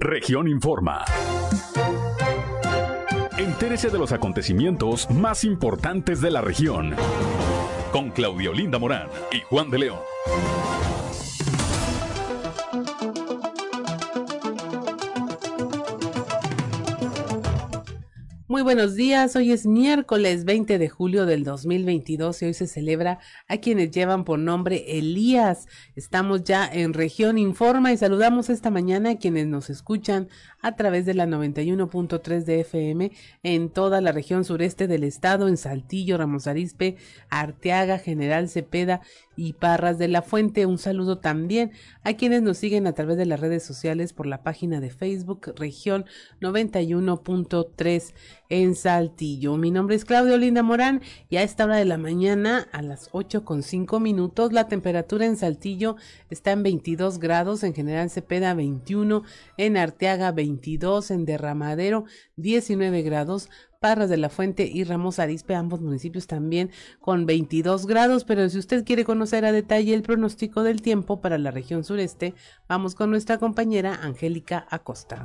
Región Informa. Entérese de los acontecimientos más importantes de la región. Con Claudio Linda Morán y Juan de León. Buenos días, hoy es miércoles 20 de julio del 2022 y hoy se celebra a quienes llevan por nombre Elías. Estamos ya en región Informa y saludamos esta mañana a quienes nos escuchan a través de la 91.3 de FM en toda la región sureste del estado, en Saltillo, Ramos Arizpe, Arteaga, General Cepeda y Parras de la Fuente. Un saludo también a quienes nos siguen a través de las redes sociales por la página de Facebook Región 91.3 en Saltillo. Mi nombre es Claudio Linda Morán y a esta hora de la mañana, a las 8 con 5 minutos, la temperatura en Saltillo está en 22 grados, en General Cepeda 21, en Arteaga 22, en Derramadero 19 grados, Parras de la Fuente y Ramos Arispe, ambos municipios también con 22 grados, pero si usted quiere conocer a detalle el pronóstico del tiempo para la región sureste, vamos con nuestra compañera Angélica Acosta.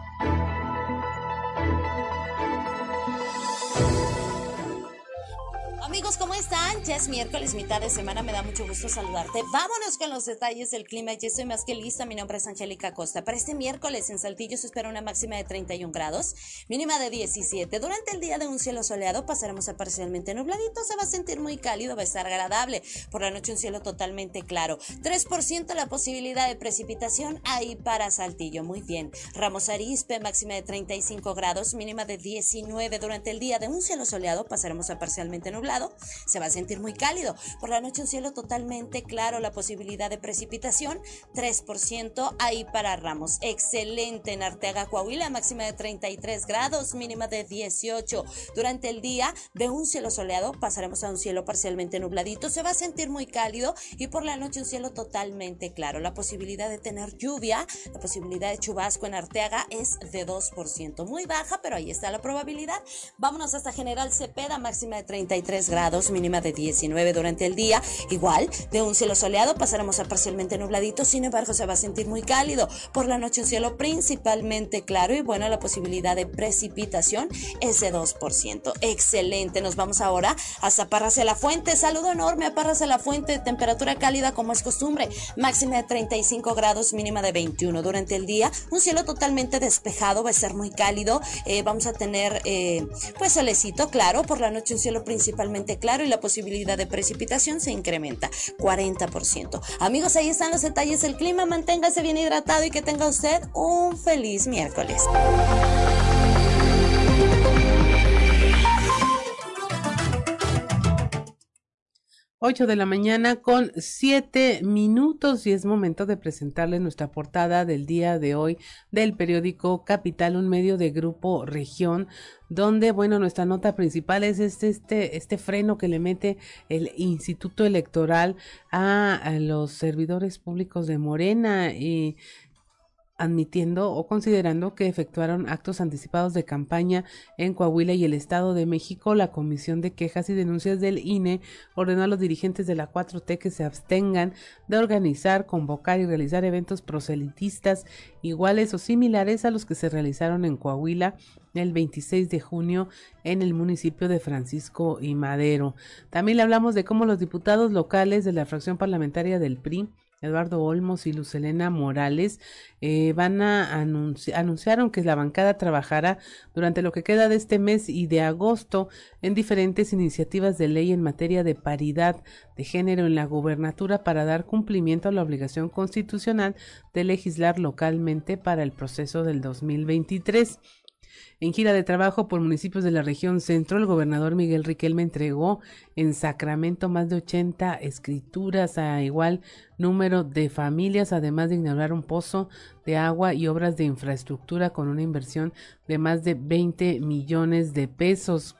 Ya es miércoles, mitad de semana, me da mucho gusto saludarte. Vámonos con los detalles del clima, ya estoy más que lista. Mi nombre es Angélica Costa. Para este miércoles en Saltillo se espera una máxima de 31 grados, mínima de 17. Durante el día de un cielo soleado pasaremos a parcialmente nubladito, se va a sentir muy cálido, va a estar agradable. Por la noche un cielo totalmente claro. 3% la posibilidad de precipitación ahí para Saltillo. Muy bien. Ramos Arispe, máxima de 35 grados, mínima de 19. Durante el día de un cielo soleado pasaremos a parcialmente nublado se va a sentir muy cálido. Por la noche un cielo totalmente claro, la posibilidad de precipitación 3% ahí para Ramos. Excelente en Arteaga, Coahuila, máxima de 33 grados, mínima de 18. Durante el día de un cielo soleado pasaremos a un cielo parcialmente nubladito, se va a sentir muy cálido y por la noche un cielo totalmente claro. La posibilidad de tener lluvia, la posibilidad de chubasco en Arteaga es de 2%. Muy baja, pero ahí está la probabilidad. Vámonos hasta General Cepeda, máxima de 33 grados, mínima de 19 durante el día. Igual, de un cielo soleado pasaremos a parcialmente nubladito, sin embargo se va a sentir muy cálido. Por la noche un cielo principalmente claro y bueno, la posibilidad de precipitación es de 2%. Excelente, nos vamos ahora a Parras de la Fuente. Saludo enorme a Parras de la Fuente, temperatura cálida como es costumbre, máxima de 35 grados, mínima de 21 durante el día. Un cielo totalmente despejado, va a ser muy cálido. Eh, vamos a tener eh, pues solecito, claro, por la noche un cielo principalmente claro y la posibilidad de precipitación se incrementa 40%. Amigos, ahí están los detalles del clima. Manténgase bien hidratado y que tenga usted un feliz miércoles. 8 de la mañana con 7 minutos y es momento de presentarles nuestra portada del día de hoy del periódico Capital, un medio de grupo región, donde, bueno, nuestra nota principal es este, este, este freno que le mete el Instituto Electoral a los servidores públicos de Morena y admitiendo o considerando que efectuaron actos anticipados de campaña en Coahuila y el Estado de México, la Comisión de Quejas y Denuncias del INE ordenó a los dirigentes de la 4T que se abstengan de organizar, convocar y realizar eventos proselitistas iguales o similares a los que se realizaron en Coahuila el 26 de junio en el municipio de Francisco y Madero. También le hablamos de cómo los diputados locales de la fracción parlamentaria del PRI Eduardo Olmos y Lucelena Morales eh, van a anunciar, anunciaron que la bancada trabajará durante lo que queda de este mes y de agosto en diferentes iniciativas de ley en materia de paridad de género en la gubernatura para dar cumplimiento a la obligación constitucional de legislar localmente para el proceso del 2023. En gira de trabajo por municipios de la región centro, el gobernador Miguel Riquelme entregó en Sacramento más de 80 escrituras a igual número de familias, además de inaugurar un pozo de agua y obras de infraestructura con una inversión de más de 20 millones de pesos.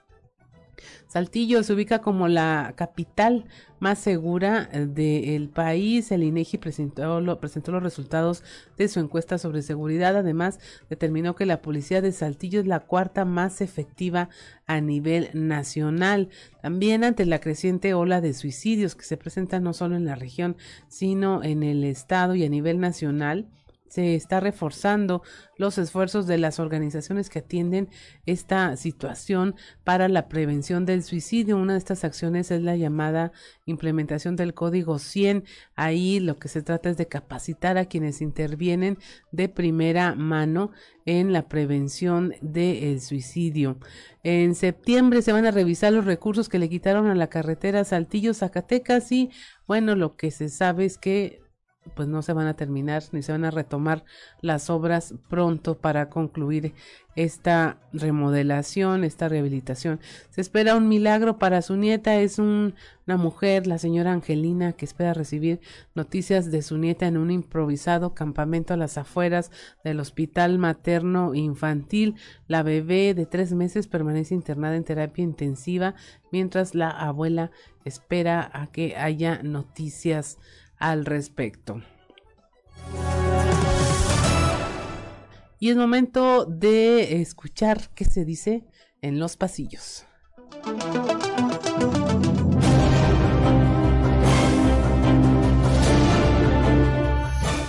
Saltillo se ubica como la capital más segura eh, del país. El INEGI presentó, presentó los resultados de su encuesta sobre seguridad. Además, determinó que la policía de Saltillo es la cuarta más efectiva a nivel nacional. También ante la creciente ola de suicidios que se presenta no solo en la región, sino en el estado y a nivel nacional se está reforzando los esfuerzos de las organizaciones que atienden esta situación para la prevención del suicidio. Una de estas acciones es la llamada implementación del código 100. Ahí lo que se trata es de capacitar a quienes intervienen de primera mano en la prevención del suicidio. En septiembre se van a revisar los recursos que le quitaron a la carretera Saltillo Zacatecas y bueno, lo que se sabe es que pues no se van a terminar ni se van a retomar las obras pronto para concluir esta remodelación, esta rehabilitación. Se espera un milagro para su nieta, es una mujer, la señora Angelina, que espera recibir noticias de su nieta en un improvisado campamento a las afueras del Hospital Materno Infantil. La bebé de tres meses permanece internada en terapia intensiva, mientras la abuela espera a que haya noticias al respecto. Y es momento de escuchar qué se dice en los pasillos.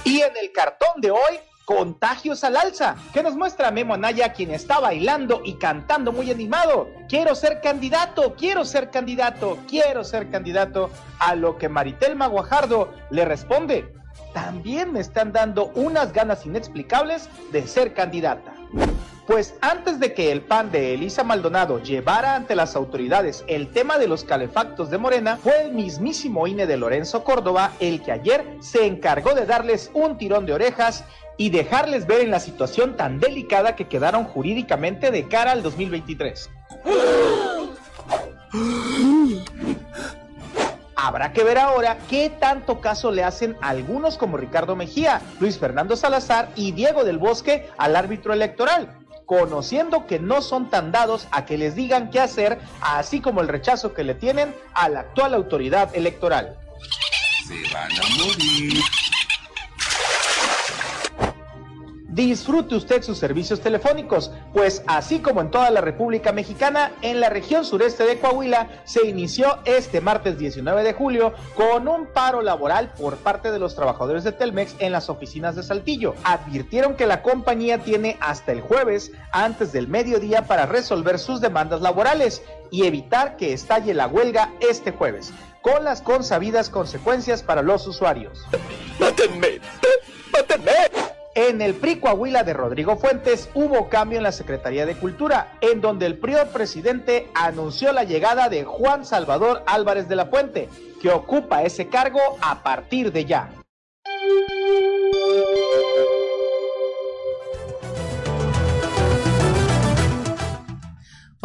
Y en el cartón de hoy Contagios al alza, que nos muestra Memo Anaya, quien está bailando y cantando muy animado. Quiero ser candidato, quiero ser candidato, quiero ser candidato. A lo que Maritel Maguajardo le responde, también me están dando unas ganas inexplicables de ser candidata. Pues antes de que el PAN de Elisa Maldonado llevara ante las autoridades el tema de los calefactos de Morena, fue el mismísimo INE de Lorenzo Córdoba el que ayer se encargó de darles un tirón de orejas y dejarles ver en la situación tan delicada que quedaron jurídicamente de cara al 2023. Habrá que ver ahora qué tanto caso le hacen algunos como Ricardo Mejía, Luis Fernando Salazar y Diego del Bosque al árbitro electoral, conociendo que no son tan dados a que les digan qué hacer, así como el rechazo que le tienen a la actual autoridad electoral. Se van a morir. Disfrute usted sus servicios telefónicos, pues así como en toda la República Mexicana, en la región sureste de Coahuila se inició este martes 19 de julio con un paro laboral por parte de los trabajadores de Telmex en las oficinas de Saltillo. Advirtieron que la compañía tiene hasta el jueves antes del mediodía para resolver sus demandas laborales y evitar que estalle la huelga este jueves, con las consabidas consecuencias para los usuarios. ¡Mátenme! ¡Mátenme! En el PRI Coahuila de Rodrigo Fuentes hubo cambio en la Secretaría de Cultura, en donde el prior presidente anunció la llegada de Juan Salvador Álvarez de la Puente, que ocupa ese cargo a partir de ya.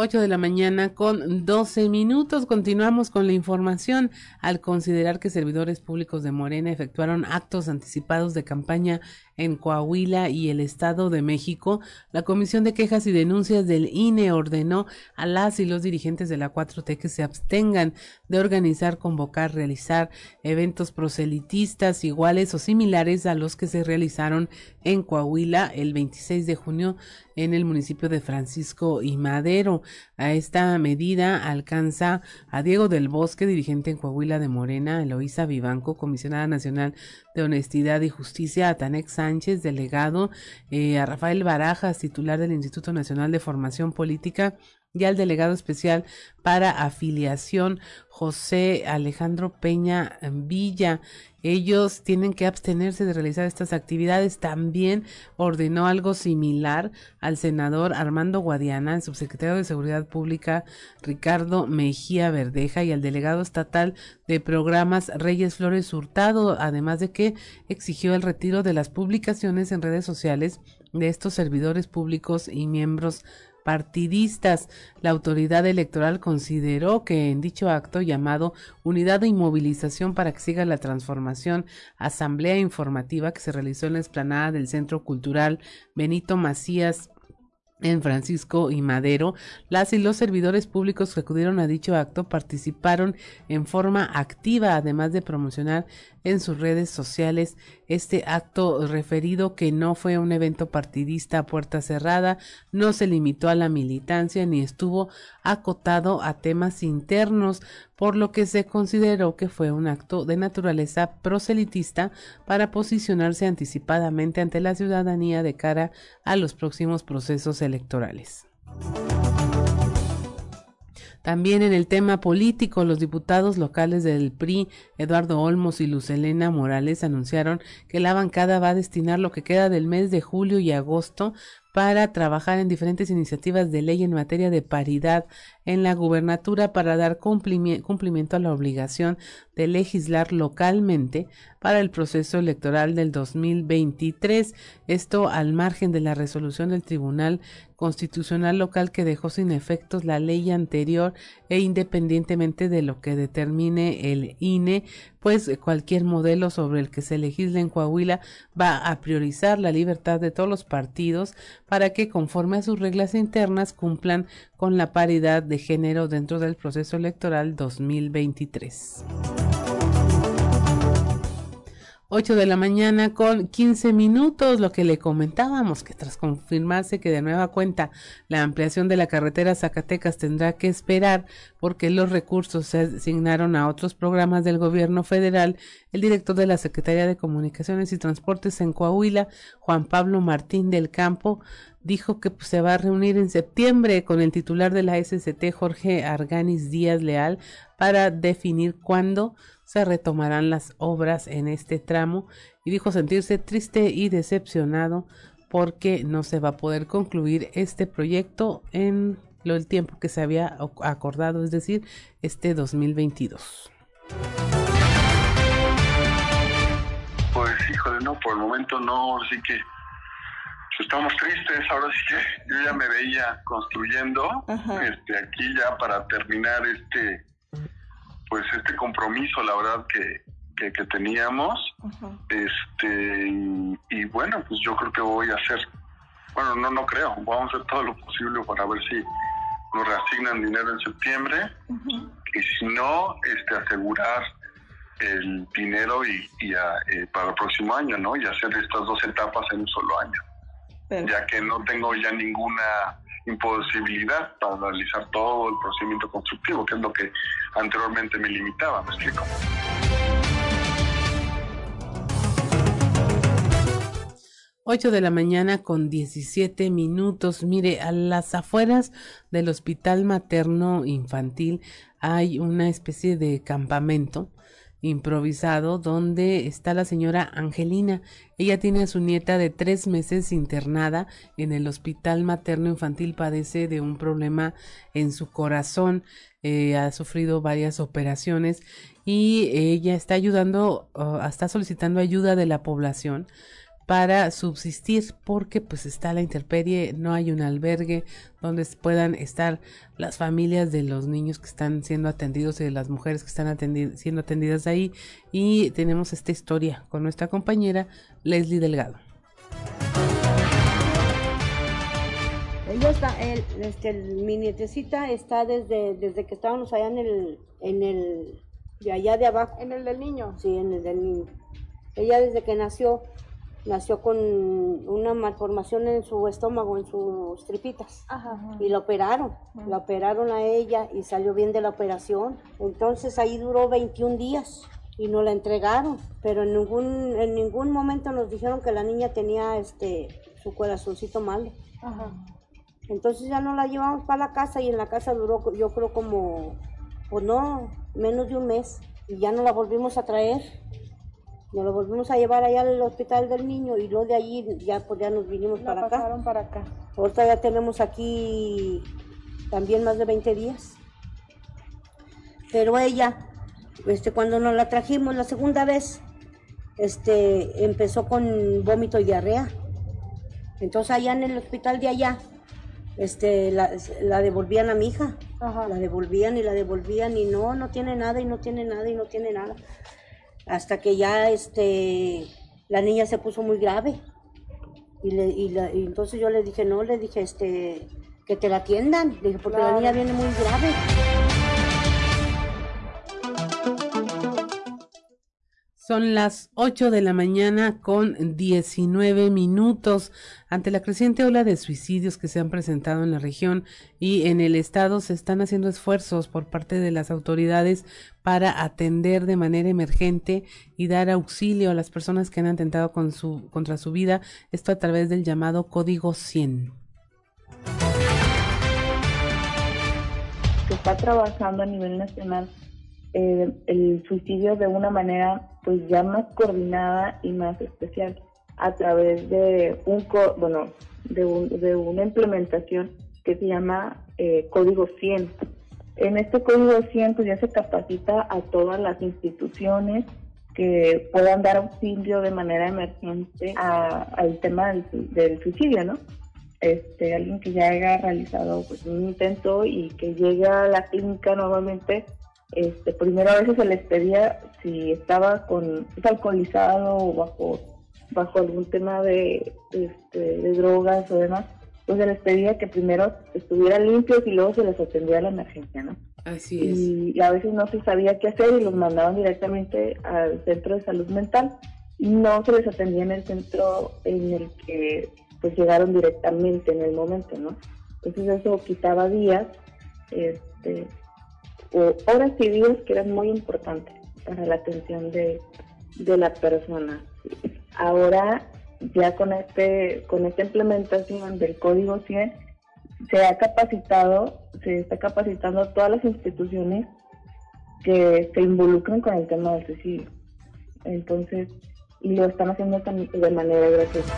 8 de la mañana con 12 minutos. Continuamos con la información. Al considerar que servidores públicos de Morena efectuaron actos anticipados de campaña en Coahuila y el Estado de México, la Comisión de Quejas y Denuncias del INE ordenó a las y los dirigentes de la 4T que se abstengan de organizar, convocar, realizar eventos proselitistas iguales o similares a los que se realizaron en Coahuila el 26 de junio en el municipio de Francisco y Madero. A esta medida alcanza a Diego del Bosque, dirigente en Coahuila de Morena, Eloísa Vivanco, comisionada nacional de Honestidad y Justicia, a Tanex Sánchez, delegado, eh, a Rafael Barajas, titular del Instituto Nacional de Formación Política, y al delegado especial para afiliación José Alejandro Peña Villa. Ellos tienen que abstenerse de realizar estas actividades. También ordenó algo similar al senador Armando Guadiana, el subsecretario de Seguridad Pública Ricardo Mejía Verdeja y al delegado estatal de programas Reyes Flores Hurtado, además de que exigió el retiro de las publicaciones en redes sociales de estos servidores públicos y miembros partidistas. La autoridad electoral consideró que en dicho acto llamado Unidad de Inmovilización para que siga la transformación, asamblea informativa que se realizó en la explanada del Centro Cultural Benito Macías en Francisco y Madero, las y los servidores públicos que acudieron a dicho acto participaron en forma activa, además de promocionar en sus redes sociales este acto referido que no fue un evento partidista a puerta cerrada, no se limitó a la militancia ni estuvo acotado a temas internos, por lo que se consideró que fue un acto de naturaleza proselitista para posicionarse anticipadamente ante la ciudadanía de cara a los próximos procesos electorales. También en el tema político, los diputados locales del PRI, Eduardo Olmos y Lucelena Morales, anunciaron que la bancada va a destinar lo que queda del mes de julio y agosto para trabajar en diferentes iniciativas de ley en materia de paridad en la gubernatura para dar cumplimiento a la obligación de legislar localmente para el proceso electoral del 2023. Esto al margen de la resolución del Tribunal Constitucional Local que dejó sin efectos la ley anterior e independientemente de lo que determine el INE, pues cualquier modelo sobre el que se legisle en Coahuila va a priorizar la libertad de todos los partidos para que conforme a sus reglas internas cumplan con la paridad de género dentro del proceso electoral 2023. 8 de la mañana con 15 minutos, lo que le comentábamos, que tras confirmarse que de nueva cuenta la ampliación de la carretera Zacatecas tendrá que esperar porque los recursos se asignaron a otros programas del gobierno federal, el director de la Secretaría de Comunicaciones y Transportes en Coahuila, Juan Pablo Martín del Campo, dijo que pues, se va a reunir en septiembre con el titular de la SCT, Jorge Arganis Díaz Leal, para definir cuándo se retomarán las obras en este tramo y dijo sentirse triste y decepcionado porque no se va a poder concluir este proyecto en lo el tiempo que se había acordado, es decir, este 2022. Pues híjole, no, por el momento no, así que estamos tristes, ahora sí que yo ya me veía construyendo este aquí ya para terminar este pues este compromiso, la verdad que, que, teníamos, este y, bueno, pues yo creo que voy a hacer, bueno, no, no creo, vamos a hacer todo lo posible para ver si nos reasignan dinero en septiembre. Y si no, este asegurar el dinero y, eh, para el próximo año, ¿no? Y hacer estas dos etapas en un solo año, ya que no tengo ya ninguna imposibilidad para realizar todo el procedimiento constructivo, que es lo que anteriormente me limitaba, ¿me explico? Ocho de la mañana con 17 minutos. Mire, a las afueras del Hospital Materno Infantil hay una especie de campamento improvisado donde está la señora Angelina. Ella tiene a su nieta de tres meses internada en el hospital materno infantil. Padece de un problema en su corazón. Eh, ha sufrido varias operaciones y ella está ayudando, uh, está solicitando ayuda de la población para subsistir porque pues está la intemperie, no hay un albergue donde puedan estar las familias de los niños que están siendo atendidos y de las mujeres que están siendo atendidas ahí y tenemos esta historia con nuestra compañera Leslie Delgado. Ella está, el, este, mi nietecita está desde, desde que estábamos allá en el, en el, de allá de abajo. ¿En el del niño? Sí, en el del niño. Ella desde que nació, nació con una malformación en su estómago, en sus tripitas. Y la operaron. La operaron a ella y salió bien de la operación. Entonces ahí duró 21 días y no la entregaron. Pero en ningún, en ningún momento nos dijeron que la niña tenía este su corazoncito malo. Entonces ya no la llevamos para la casa y en la casa duró yo creo como, pues no, menos de un mes. Y ya no la volvimos a traer nos lo volvimos a llevar allá al hospital del niño y luego de allí ya pues ya nos vinimos para acá. para acá. Ahorita ya tenemos aquí también más de 20 días. Pero ella, este, cuando nos la trajimos la segunda vez, este, empezó con vómito y diarrea. Entonces allá en el hospital de allá, este, la, la devolvían a mi hija. La devolvían y la devolvían y no, no tiene nada y no tiene nada y no tiene nada hasta que ya este, la niña se puso muy grave. Y, le, y, la, y entonces yo le dije, no, le dije, este, que te la atiendan, le dije, porque la niña viene muy grave. Son las 8 de la mañana con 19 minutos. Ante la creciente ola de suicidios que se han presentado en la región y en el estado, se están haciendo esfuerzos por parte de las autoridades para atender de manera emergente y dar auxilio a las personas que han atentado contra su vida. Esto a través del llamado Código 100. Se está trabajando a nivel nacional eh, el suicidio de una manera pues ya más coordinada y más especial a través de un bueno de, de una implementación que se llama eh, código 100 en este código 100 pues ya se capacita a todas las instituciones que puedan dar auxilio de manera emergente al tema del, suicidio no este alguien que ya haya realizado pues un intento y que llega a la clínica nuevamente este, primero a veces se les pedía si estaba con alcoholizado o bajo bajo algún tema de, este, de drogas o demás, pues se les pedía que primero estuvieran limpios y luego se les atendía a la emergencia, ¿no? Así es. Y, a veces no se sabía qué hacer y los mandaban directamente al centro de salud mental y no se les atendía en el centro en el que pues llegaron directamente en el momento, ¿no? Entonces eso quitaba días, este, o horas y días que eran muy importantes para la atención de, la persona. Ahora, ya con este con esta implementación del Código 100, se ha capacitado, se está capacitando todas las instituciones que se involucran con el tema del suicidio. Entonces, y lo están haciendo de manera gratuita.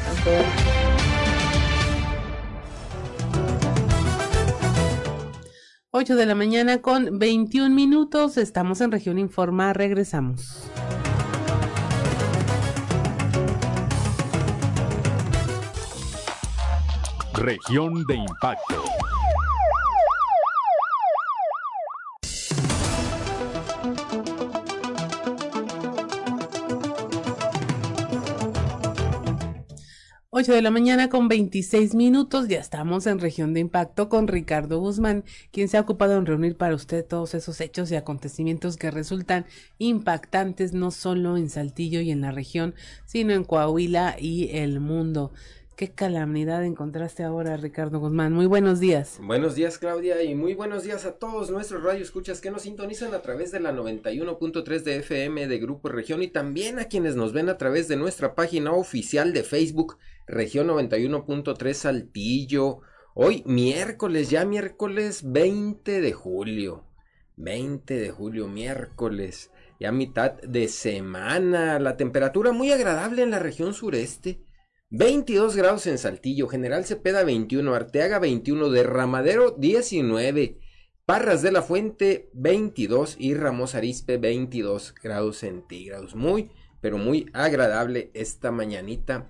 8 de la mañana con 21 minutos. Estamos en Región Informa. Regresamos. Región de Impacto. 8 de la mañana con 26 minutos, ya estamos en región de impacto con Ricardo Guzmán, quien se ha ocupado en reunir para usted todos esos hechos y acontecimientos que resultan impactantes no solo en Saltillo y en la región, sino en Coahuila y el mundo. Qué calamidad encontraste ahora, Ricardo Guzmán. Muy buenos días. Buenos días, Claudia, y muy buenos días a todos nuestros radioescuchas que nos sintonizan a través de la 91.3 de FM de Grupo Región y también a quienes nos ven a través de nuestra página oficial de Facebook, Región 91.3 Saltillo. Hoy miércoles, ya miércoles 20 de julio. 20 de julio, miércoles, ya mitad de semana. La temperatura muy agradable en la región sureste. 22 grados en Saltillo, General Cepeda 21, Arteaga 21, Derramadero 19, Parras de la Fuente 22 y Ramos Arispe 22 grados centígrados. Muy, pero muy agradable esta mañanita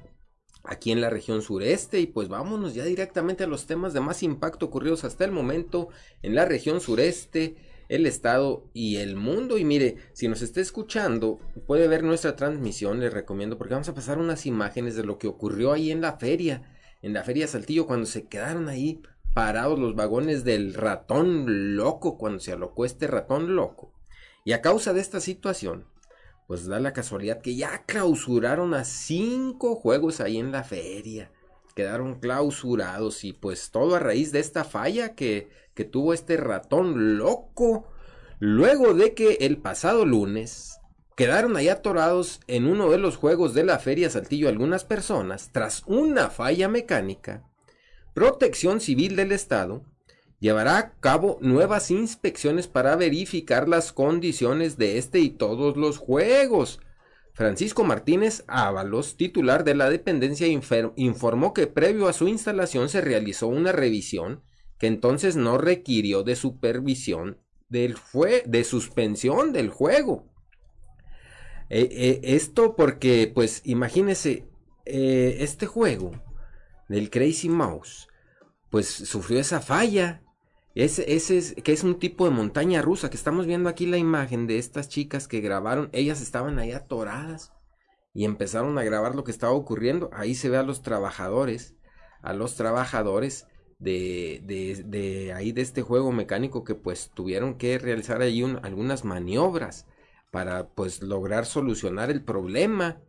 aquí en la región sureste y pues vámonos ya directamente a los temas de más impacto ocurridos hasta el momento en la región sureste el estado y el mundo. Y mire, si nos está escuchando, puede ver nuestra transmisión, les recomiendo, porque vamos a pasar unas imágenes de lo que ocurrió ahí en la feria, en la feria Saltillo, cuando se quedaron ahí parados los vagones del ratón loco, cuando se alocó este ratón loco. Y a causa de esta situación, pues da la casualidad que ya clausuraron a cinco juegos ahí en la feria. Quedaron clausurados y pues todo a raíz de esta falla que que tuvo este ratón loco luego de que el pasado lunes quedaron ahí atorados en uno de los juegos de la Feria Saltillo algunas personas tras una falla mecánica. Protección Civil del Estado llevará a cabo nuevas inspecciones para verificar las condiciones de este y todos los juegos. Francisco Martínez Ábalos, titular de la dependencia, informó que previo a su instalación se realizó una revisión que entonces no requirió de supervisión del fue de suspensión del juego. Eh, eh, esto porque, pues, imagínese, eh, este juego del Crazy Mouse, pues sufrió esa falla. Ese, ese es, que es un tipo de montaña rusa, que estamos viendo aquí la imagen de estas chicas que grabaron, ellas estaban ahí atoradas y empezaron a grabar lo que estaba ocurriendo. Ahí se ve a los trabajadores, a los trabajadores de, de, de ahí de este juego mecánico que pues tuvieron que realizar ahí algunas maniobras para pues lograr solucionar el problema.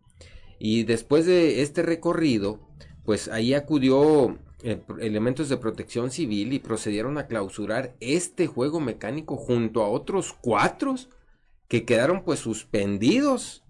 Y después de este recorrido, pues ahí acudió elementos de protección civil y procedieron a clausurar este juego mecánico junto a otros cuatro que quedaron pues suspendidos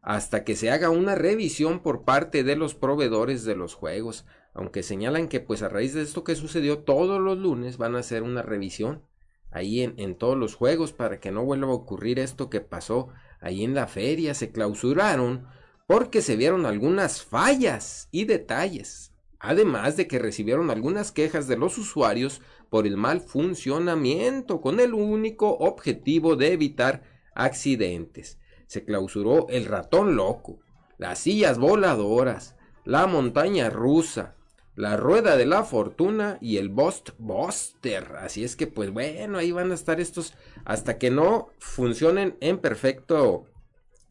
hasta que se haga una revisión por parte de los proveedores de los juegos, aunque señalan que pues a raíz de esto que sucedió todos los lunes van a hacer una revisión ahí en, en todos los juegos para que no vuelva a ocurrir esto que pasó ahí en la feria, se clausuraron porque se vieron algunas fallas y detalles, además de que recibieron algunas quejas de los usuarios por el mal funcionamiento con el único objetivo de evitar accidentes se clausuró el ratón loco, las sillas voladoras, la montaña rusa, la rueda de la fortuna y el Bust Buster. Así es que, pues bueno, ahí van a estar estos hasta que no funcionen en perfecto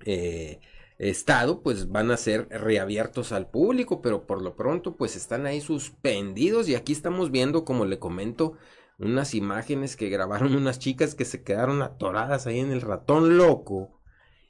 eh, estado, pues van a ser reabiertos al público, pero por lo pronto, pues están ahí suspendidos. Y aquí estamos viendo, como le comento, unas imágenes que grabaron unas chicas que se quedaron atoradas ahí en el ratón loco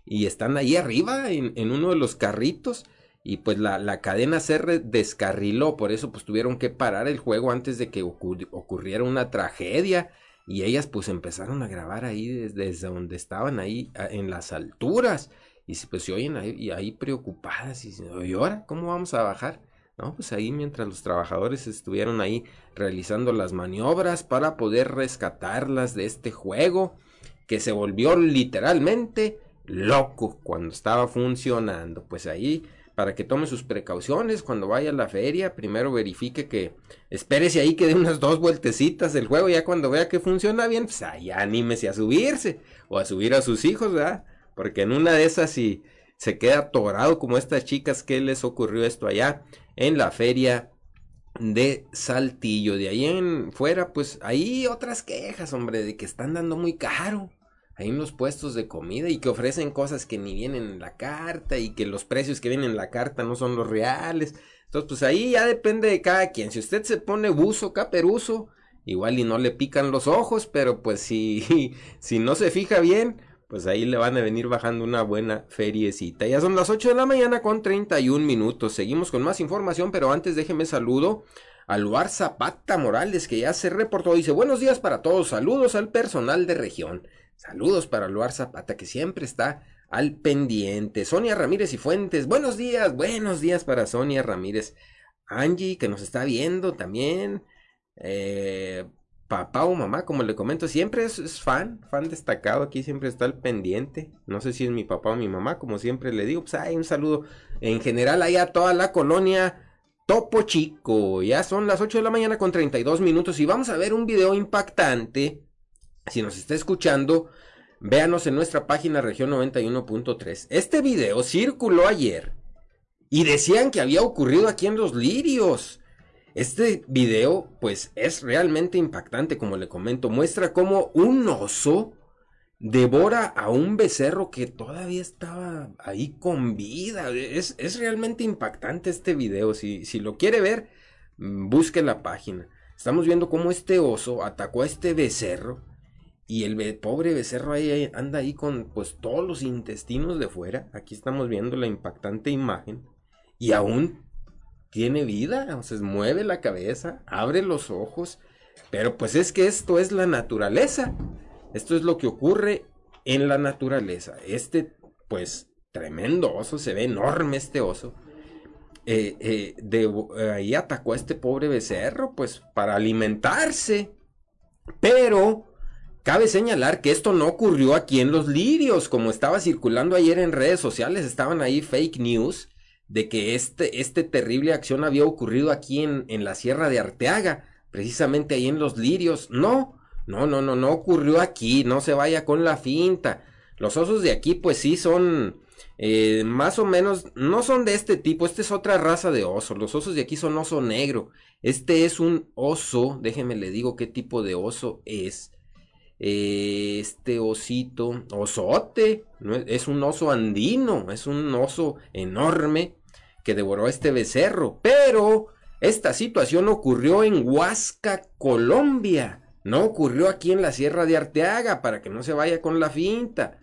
y están ahí arriba en, uno de los carritos. Y pues la, cadena se descarriló, por eso pues tuvieron que parar el juego antes de que ocurriera una tragedia. Y ellas pues empezaron a grabar ahí desde, donde estaban ahí en las alturas y pues se oyen ahí, ahí preocupadas y dicen, ¿y ahora cómo vamos a bajar? No, pues ahí mientras los trabajadores estuvieron ahí realizando las maniobras para poder rescatarlas de este juego que se volvió literalmente loco cuando estaba funcionando. Pues ahí, para que tome sus precauciones cuando vaya a la feria, primero verifique que, espérese ahí que dé unas dos vueltecitas del juego, ya cuando vea que funciona bien, pues ahí anímese a subirse o a subir a sus hijos, ¿verdad? Porque en una de esas si se queda atorado como estas chicas que les ocurrió esto allá en la feria de Saltillo. De ahí en fuera, pues ahí otras quejas, hombre, de que están dando muy caro hay unos puestos de comida y que ofrecen cosas que ni vienen en la carta y que los precios que vienen en la carta no son los reales. Entonces, pues ahí ya depende de cada quien. Si usted se pone buzo, caperuso, igual y no le pican los ojos, pero pues si, si no se fija bien, pues ahí le van a venir bajando una buena feriecita. Ya son las 8 de la mañana con 31 minutos. Seguimos con más información, pero antes déjeme saludo al lugar Zapata Morales, que ya se reportó. Dice, buenos días para todos, saludos al personal de región. Saludos para Luar Zapata, que siempre está al pendiente. Sonia Ramírez y Fuentes, buenos días, buenos días para Sonia Ramírez. Angie, que nos está viendo también. Eh, papá o mamá, como le comento, siempre es, fan, fan destacado, aquí siempre está al pendiente. No sé si es mi papá o mi mamá, como siempre le digo, pues un saludo en general ahí a toda la colonia Topo Chico. Ya son las 8 de la mañana con 32 minutos y vamos a ver un video impactante si nos está escuchando, véanos en nuestra página región 91.3. Este video circuló ayer y decían que había ocurrido aquí en Los Lirios. Este video, pues, es realmente impactante, como le comento. Muestra cómo un oso devora a un becerro que todavía estaba ahí con vida. Es, es realmente impactante este video. Si, si lo quiere ver, mm, busque la página. Estamos viendo cómo este oso atacó a este becerro y el pobre becerro ahí anda ahí con pues todos los intestinos de fuera. Aquí estamos viendo la impactante imagen. Y aún tiene vida, o mueve la cabeza, abre los ojos. Pero pues es que esto es la naturaleza. Esto es lo que ocurre en la naturaleza. Este, pues, tremendo oso, se ve enorme este oso. Eh, eh, de, ahí atacó a este pobre becerro, pues, para alimentarse. Pero Cabe señalar que esto no ocurrió aquí en Los Lirios, como estaba circulando ayer en redes sociales, estaban ahí fake news de que este, este terrible acción había ocurrido aquí en, en la Sierra de Arteaga, precisamente ahí en Los Lirios. No, no, no, no, no ocurrió aquí, no se vaya con la finta. Los osos de aquí pues sí son eh, más o menos, no son de este tipo, esta es otra raza de oso, los osos de aquí son oso negro, este es un oso, déjenme le digo qué tipo de oso es eh, este osito, osote, es un oso andino, es un oso enorme que devoró este becerro, pero esta situación ocurrió en Huasca, Colombia, no ocurrió aquí en la Sierra de Arteaga, para que no se vaya con la finta.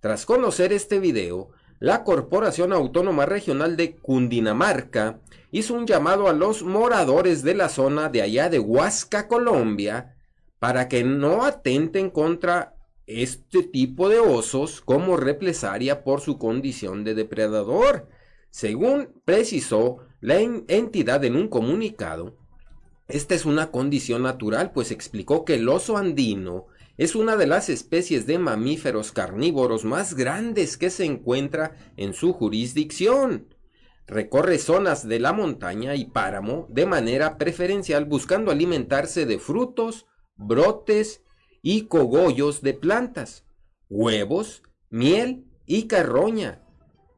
Tras conocer este video, la Corporación Autónoma Regional de Cundinamarca hizo un llamado a los moradores de la zona de allá de Huasca, Colombia, para que no atenten contra este tipo de osos como represalia por su condición de depredador. Según precisó la entidad en un comunicado, esta es una condición natural, pues explicó que el oso andino es una de las especies de mamíferos carnívoros más grandes que se encuentra en su jurisdicción. Recorre zonas de la montaña y páramo de manera preferencial buscando alimentarse de frutos, brotes y cogollos de plantas, huevos, miel y carroña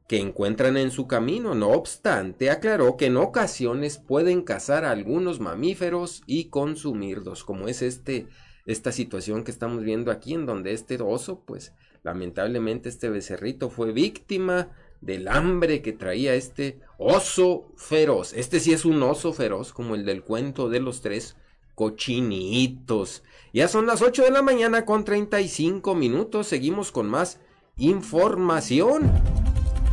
que encuentran en su camino. No obstante, aclaró que en ocasiones pueden cazar a algunos mamíferos y consumirlos, como es este esta situación que estamos viendo aquí en donde este oso, pues lamentablemente este becerrito fue víctima del hambre que traía este oso feroz. Este sí es un oso feroz, como el del cuento de los tres cochinitos. Ya son las 8 de la mañana con 35 minutos. Seguimos con más información.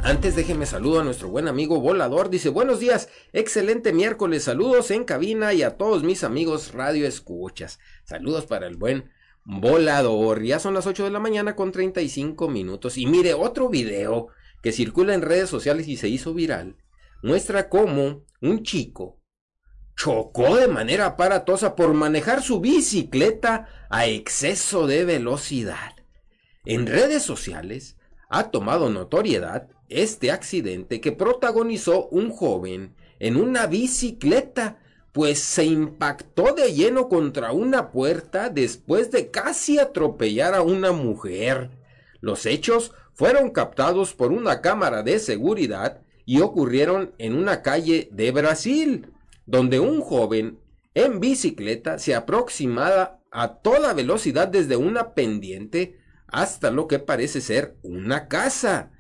Antes déjeme saludo a nuestro buen amigo Volador. Dice, buenos días, excelente miércoles, saludos en cabina y a todos mis amigos radio escuchas. Saludos para el buen Volador. Ya son las 8 de la mañana con 35 minutos. Y mire, otro video que circula en redes sociales y se hizo viral, muestra cómo un chico chocó de manera aparatosa por manejar su bicicleta a exceso de velocidad. En redes sociales ha tomado notoriedad este accidente que protagonizó un joven en una bicicleta, pues se impactó de lleno contra una puerta después de casi atropellar a una mujer. Los hechos fueron captados por una cámara de seguridad y ocurrieron en una calle de Brasil donde un joven en bicicleta se aproximaba a toda velocidad desde una pendiente hasta lo que parece ser una casa,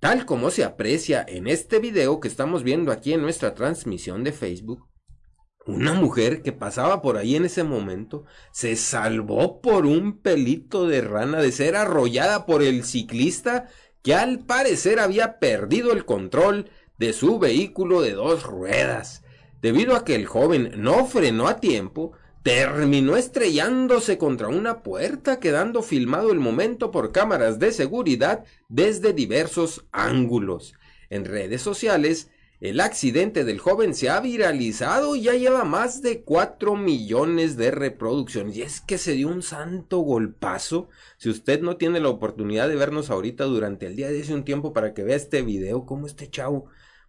tal como se aprecia en este video que estamos viendo aquí en nuestra transmisión de Facebook. Una mujer que pasaba por ahí en ese momento se salvó por un pelito de rana de ser arrollada por el ciclista que al parecer había perdido el control de su vehículo de dos ruedas. Debido a que el joven no frenó a tiempo, terminó estrellándose contra una puerta, quedando filmado el momento por cámaras de seguridad desde diversos ángulos. En redes sociales, el accidente del joven se ha viralizado y ya lleva más de 4 millones de reproducciones. Y es que se dio un santo golpazo. Si usted no tiene la oportunidad de vernos ahorita durante el día, de un tiempo para que vea este video, como este chavo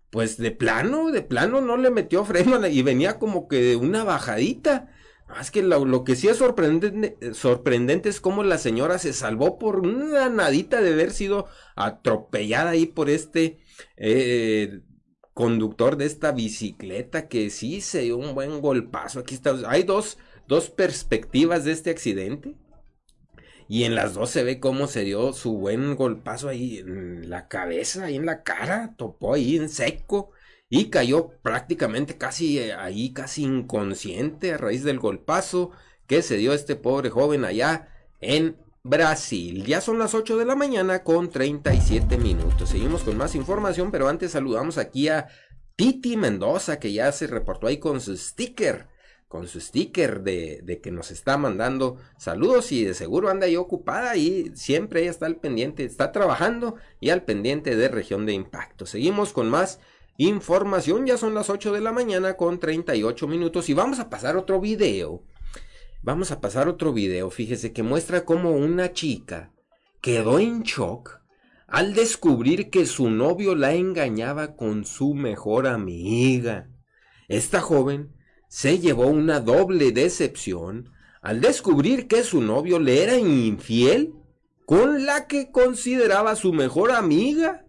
pues de plano, de plano no le metió freno y venía como que de una bajadita. Más que lo, que sí es sorprendente, sorprendente es cómo la señora se salvó por una nadita de haber sido atropellada ahí por este eh, conductor de esta bicicleta que sí se dio un buen golpazo. Aquí está, hay dos, dos perspectivas de este accidente. Y en las dos se ve cómo se dio su buen golpazo ahí en la cabeza, ahí en la cara, topó ahí en seco y cayó prácticamente casi eh, ahí, casi inconsciente a raíz del golpazo que se dio este pobre joven allá en Brasil. Ya son las 8 de la mañana con 37 minutos. Seguimos con más información, pero antes saludamos aquí a Titi Mendoza que ya se reportó ahí con su sticker con su sticker de, de, que nos está mandando saludos y de seguro anda ahí ocupada y siempre ella está al pendiente, está trabajando y al pendiente de región de impacto. Seguimos con más información, ya son las 8 de la mañana con 38 minutos y vamos a pasar otro video. Vamos a pasar otro video, fíjese que muestra cómo una chica quedó en shock al descubrir que su novio la engañaba con su mejor amiga. Esta joven se llevó una doble decepción al descubrir que su novio le era infiel con la que consideraba su mejor amiga.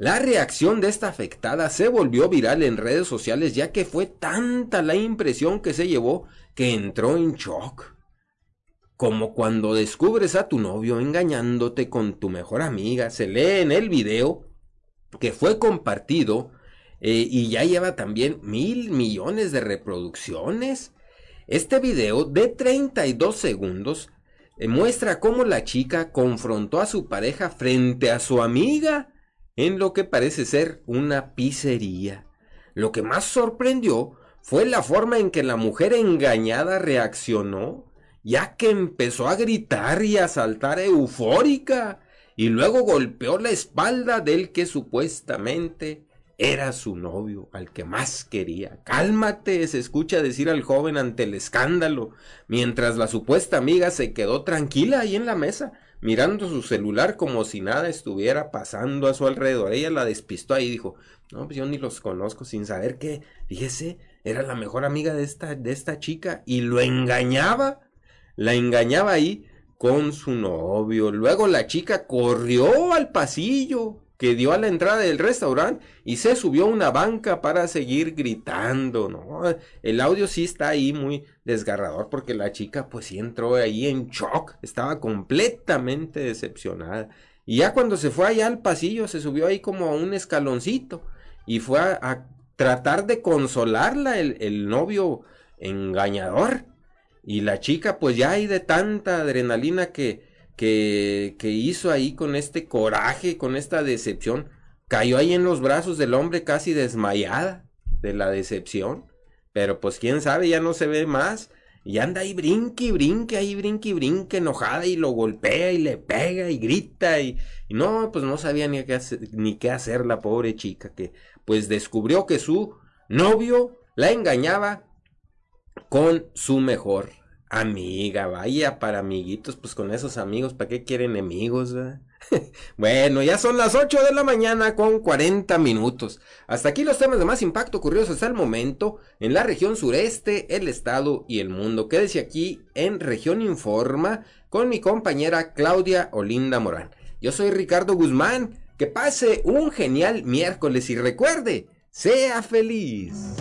La reacción de esta afectada se volvió viral en redes sociales ya que fue tanta la impresión que se llevó que entró en shock. como cuando descubres a tu novio engañándote con tu mejor amiga. Se lee en el video que fue compartido eh, y ya lleva también mil millones de reproducciones. Este video de 32 segundos eh, muestra cómo la chica confrontó a su pareja frente a su amiga en lo que parece ser una pizzería. Lo que más sorprendió fue la forma en que la mujer engañada reaccionó, ya que empezó a gritar y a saltar eufórica, y luego golpeó la espalda del que supuestamente era su novio, al que más quería. Cálmate, se escucha decir al joven ante el escándalo, mientras la supuesta amiga se quedó tranquila ahí en la mesa, mirando su celular como si nada estuviera pasando a su alrededor. Ella la despistó ahí y dijo, no, pues yo ni los conozco sin saber que, fíjese, era la mejor amiga de esta, de esta chica y lo engañaba, la engañaba ahí con su novio. Luego la chica corrió al pasillo que dio a la entrada del restaurante y se subió a una banca para seguir gritando, ¿no? El audio sí está ahí muy desgarrador porque la chica pues sí entró ahí en shock, estaba completamente decepcionada. Y ya cuando se fue allá al pasillo se subió ahí como a un escaloncito y fue a, tratar de consolarla el, el novio engañador. Y la chica pues ya hay de tanta adrenalina que que, hizo ahí con este coraje, con esta decepción, cayó ahí en los brazos del hombre casi desmayada de la decepción. Pero pues quién sabe, ya no se ve más. Y anda ahí brinque y brinque, ahí brinque y brinque, enojada y lo golpea y le pega y grita y, y no, pues no sabía ni qué, hacer, ni qué hacer la pobre chica que pues descubrió que su novio la engañaba con su mejor Amiga, vaya para amiguitos, pues con esos amigos, ¿para qué quieren enemigos? bueno, ya son las 8 de la mañana con 40 minutos. Hasta aquí los temas de más impacto ocurridos hasta el momento en la región sureste, el estado y el mundo. Quédese aquí en Región Informa con mi compañera Claudia Olinda Morán. Yo soy Ricardo Guzmán. Que pase un genial miércoles y recuerde, sea feliz.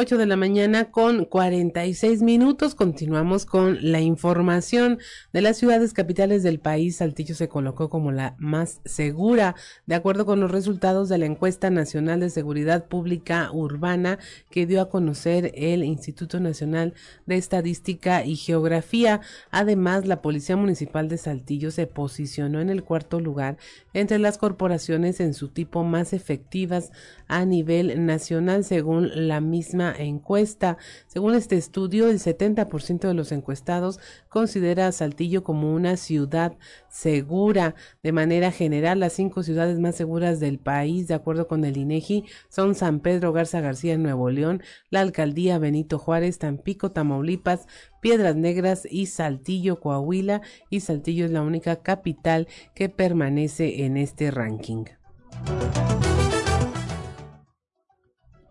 8 de la mañana con 46 minutos. Continuamos con la información de las ciudades capitales del país. Saltillo se colocó como la más segura, de acuerdo con los resultados de la encuesta nacional de seguridad pública urbana que dio a conocer el Instituto Nacional de Estadística y Geografía. Además, la Policía Municipal de Saltillo se posicionó en el cuarto lugar entre las corporaciones en su tipo más efectivas a nivel nacional, según la misma encuesta. Según este estudio, el 70% de los encuestados considera a Saltillo como una ciudad segura. De manera general, las cinco ciudades más seguras del país, de acuerdo con el INEGI, son San Pedro Garza García en Nuevo León, la alcaldía Benito Juárez, Tampico, Tamaulipas, Piedras Negras y Saltillo, Coahuila, y Saltillo es la única capital que permanece en este ranking.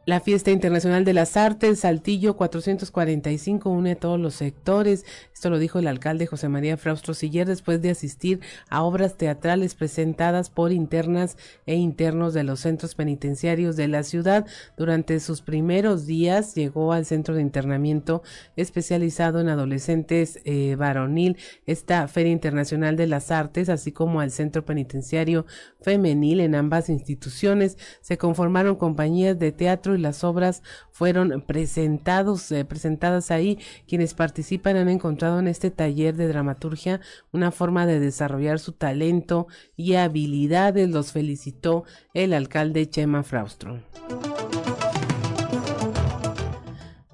La Fiesta Internacional de las Artes, Saltillo 445, une a todos los sectores. Esto lo dijo el alcalde José María Fraustro Siller después de asistir a obras teatrales presentadas por internas e internos de los centros penitenciarios de la ciudad. Durante sus primeros días llegó al centro de internamiento especializado en adolescentes eh, varonil, esta Feria Internacional de las Artes, así como al centro penitenciario femenil en ambas instituciones. Se conformaron compañías de teatro y las obras fueron presentados, eh, presentadas ahí. Quienes participan han encontrado en este taller de dramaturgia una forma de desarrollar su talento y habilidades. Los felicitó el alcalde Chema Fraustro.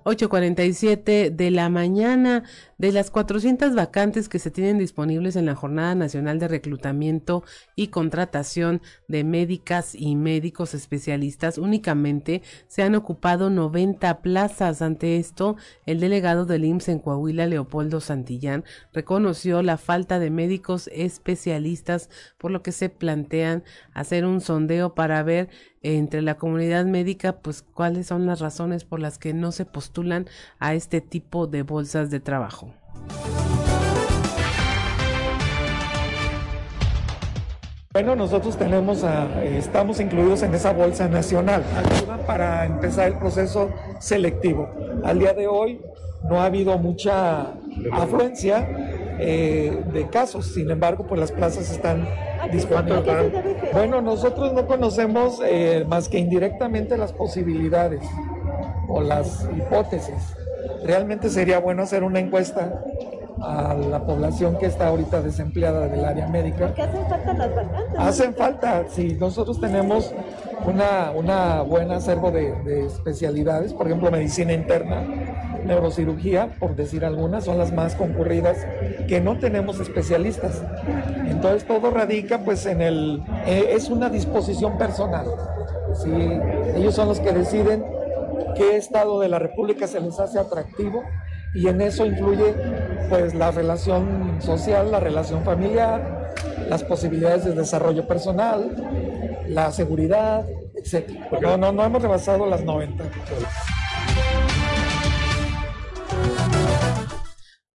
8.47 de la mañana. De las 400 vacantes que se tienen disponibles en la Jornada Nacional de Reclutamiento y Contratación de Médicas y Médicos Especialistas, únicamente se han ocupado 90 plazas. Ante esto, el delegado del IMSS en Coahuila, Leopoldo Santillán, reconoció la falta de médicos especialistas, por lo que se plantean hacer un sondeo para ver entre la comunidad médica, pues cuáles son las razones por las que no se postulan a este tipo de bolsas de trabajo. Bueno, nosotros tenemos, estamos incluidos en esa bolsa nacional, ayuda para empezar el proceso selectivo. Al día de hoy no ha habido mucha afluencia eh, de casos, sin embargo, pues las plazas están disponibles. Bueno, nosotros no conocemos eh, más que indirectamente las posibilidades o las hipótesis. Realmente sería bueno hacer una encuesta a la población que está ahorita desempleada del área médica. Porque hacen falta las vacantes. Hacen falta, sí, nosotros tenemos una, una buena acervo de, de, especialidades, por ejemplo, medicina interna, neurocirugía, por decir algunas, son las más concurridas, que no tenemos especialistas. Entonces todo radica pues en el, eh, es una disposición personal. ¿sí? Ellos son los que deciden qué estado de la República se les hace atractivo y en eso influye pues la relación social, la relación familiar, las posibilidades de desarrollo personal, la seguridad, etc. No, no, no hemos rebasado las 90.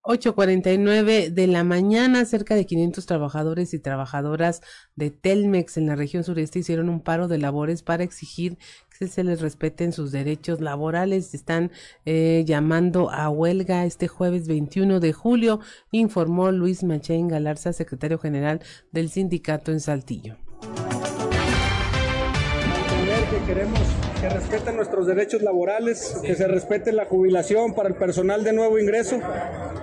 8.49 de la mañana, cerca de 500 trabajadores y trabajadoras de Telmex en la región sureste hicieron un paro de labores para exigir que se les respeten sus derechos laborales. Están eh, llamando a huelga este jueves 21 de julio, informó Luis Machén Galarza, secretario general del sindicato en Saltillo. que queremos que respeten nuestros derechos laborales, que se respete la jubilación para el personal de nuevo ingreso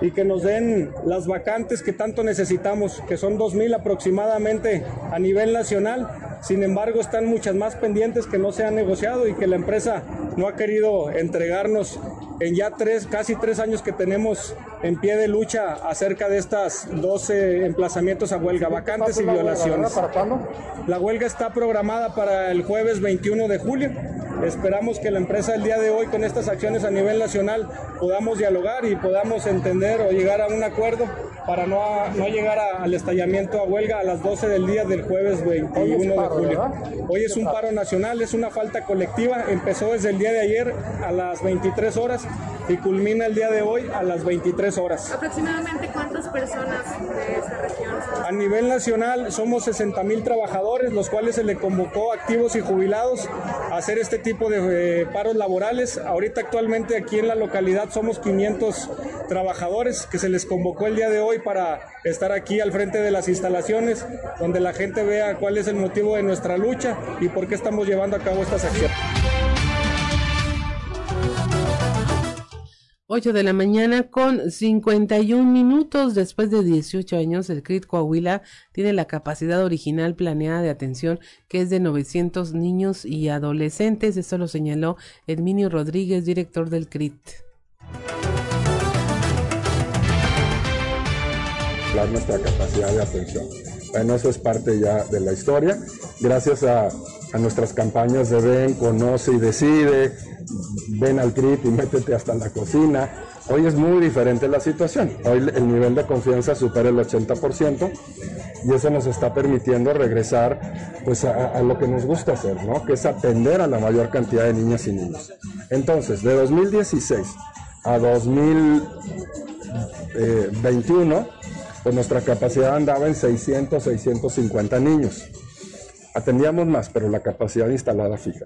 y que nos den las vacantes que tanto necesitamos, que son 2.000 aproximadamente a nivel nacional. Sin embargo, están muchas más pendientes que no se han negociado y que la empresa no ha querido entregarnos en ya tres, casi tres años que tenemos en pie de lucha acerca de estas 12 emplazamientos a huelga, vacantes y violaciones. ¿Para cuándo? La huelga está programada para el jueves 21 de julio. Esperamos que la empresa el día de hoy con estas acciones a nivel nacional podamos dialogar y podamos entender o llegar a un acuerdo para no, no llegar al estallamiento a huelga a las 12 del día del jueves 21 de julio. Hoy es un paro nacional, es una falta colectiva, empezó desde el día de ayer a las 23 horas y culmina el día de hoy a las 23 horas. ¿Aproximadamente cuántas personas de esta región? A nivel nacional somos 60 mil trabajadores, los cuales se le convocó activos y jubilados a hacer este tipo de eh, paros laborales. Ahorita actualmente aquí en la localidad somos 500 trabajadores que se les convocó el día de hoy para estar aquí al frente de las instalaciones, donde la gente vea cuál es el motivo de nuestra lucha y por qué estamos llevando a cabo estas acciones. 8 de la mañana con 51 minutos después de 18 años, el CRIT Coahuila tiene la capacidad original planeada de atención que es de 900 niños y adolescentes. Esto lo señaló Herminio Rodríguez, director del CRIT. Nuestra capacidad de atención. Bueno, eso es parte ya de la historia. Gracias a, a nuestras campañas de ven, conoce y decide, ven al CRIT y métete hasta la cocina. Hoy es muy diferente la situación. Hoy el nivel de confianza supera el 80% y eso nos está permitiendo regresar pues, a, a, lo que nos gusta hacer, ¿no? que es atender a la mayor cantidad de niñas y niños. Entonces, de 2016 a 2021, pues nuestra capacidad andaba en 600, 650 niños. Atendíamos más, pero la capacidad instalada fija.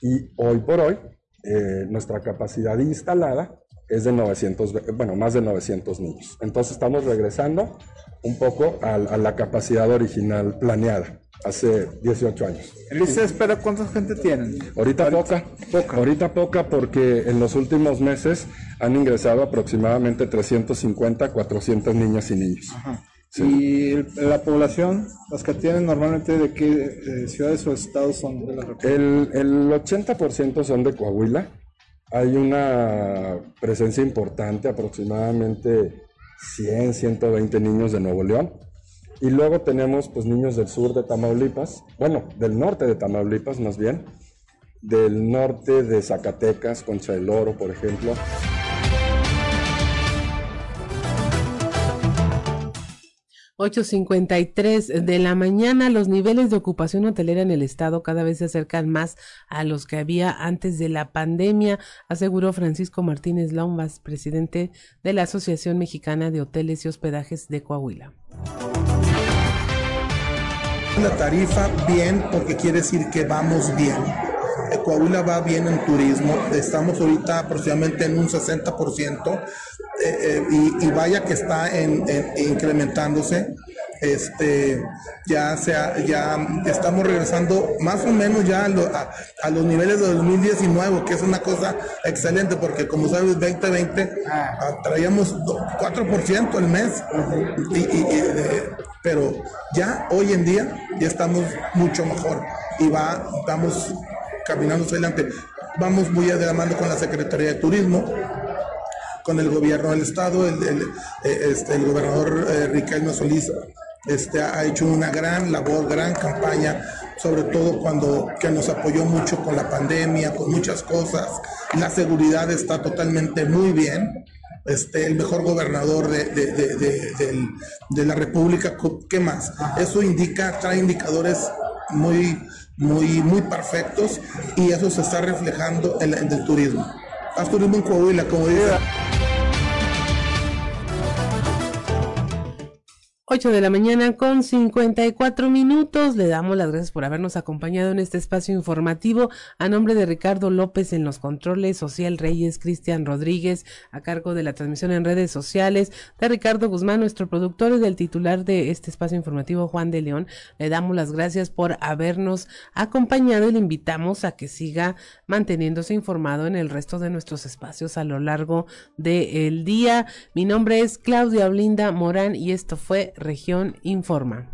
Y hoy por hoy, eh, nuestra capacidad instalada es de 900, bueno, más de 900 niños. Entonces estamos regresando un poco a, a la capacidad original planeada hace 18 años. ¿Dices, pero cuánta gente tienen? Ahorita, poca, poca, ahorita poca porque en los últimos meses han ingresado aproximadamente 350, 400 niñas y niños. Ajá. ¿Y la población, las que tienen normalmente de qué eh, ciudades o estados son de la República? El, el 80% son de Coahuila. Hay una presencia importante, aproximadamente 100, 120 niños de Nuevo León. Y luego tenemos pues niños del sur de Tamaulipas, bueno, del norte de Tamaulipas más bien, del norte de Zacatecas, Concha del Oro, por ejemplo. 8.53 de la mañana, los niveles de ocupación hotelera en el estado cada vez se acercan más a los que había antes de la pandemia, aseguró Francisco Martínez Lombas, presidente de la Asociación Mexicana de Hoteles y Hospedajes de Coahuila la tarifa bien porque quiere decir que vamos bien. Coahuila va bien en turismo, estamos ahorita aproximadamente en un 60% eh, y, vaya que está en, incrementándose. Este, ya, sea, ya estamos regresando más o menos ya a, los niveles de 2019, que es una cosa excelente, porque como sabes, 2020 ah, traíamos 4% al mes, pero ya hoy en día ya estamos mucho mejor. Y va, vamos caminando hacia adelante. Vamos muy adelante con la Secretaría de Turismo, con el gobierno del estado, el, el, eh, este, el gobernador eh, Riquelme Solís este, ha hecho una gran labor, gran campaña, sobre todo cuando que nos apoyó mucho con la pandemia, con muchas cosas. La seguridad está totalmente muy bien. Este, el mejor gobernador de, de, de, de, la República, ¿qué más? Eso indica, trae indicadores muy, muy, muy perfectos y eso se está reflejando en, el turismo. Haz turismo en Coahuila, como dice. 8 de la mañana con 54 minutos. Le damos las gracias por habernos acompañado en este espacio informativo. A nombre de Ricardo López en los controles, Social Reyes, Cristian Rodríguez, a cargo de la transmisión en redes sociales, de Ricardo Guzmán, nuestro productor y del titular de este espacio informativo, Juan de León. Le damos las gracias por habernos acompañado y le invitamos a que siga manteniéndose informado en el resto de nuestros espacios a lo largo del día. Mi nombre es Claudia Olinda Morán y esto fue región informa.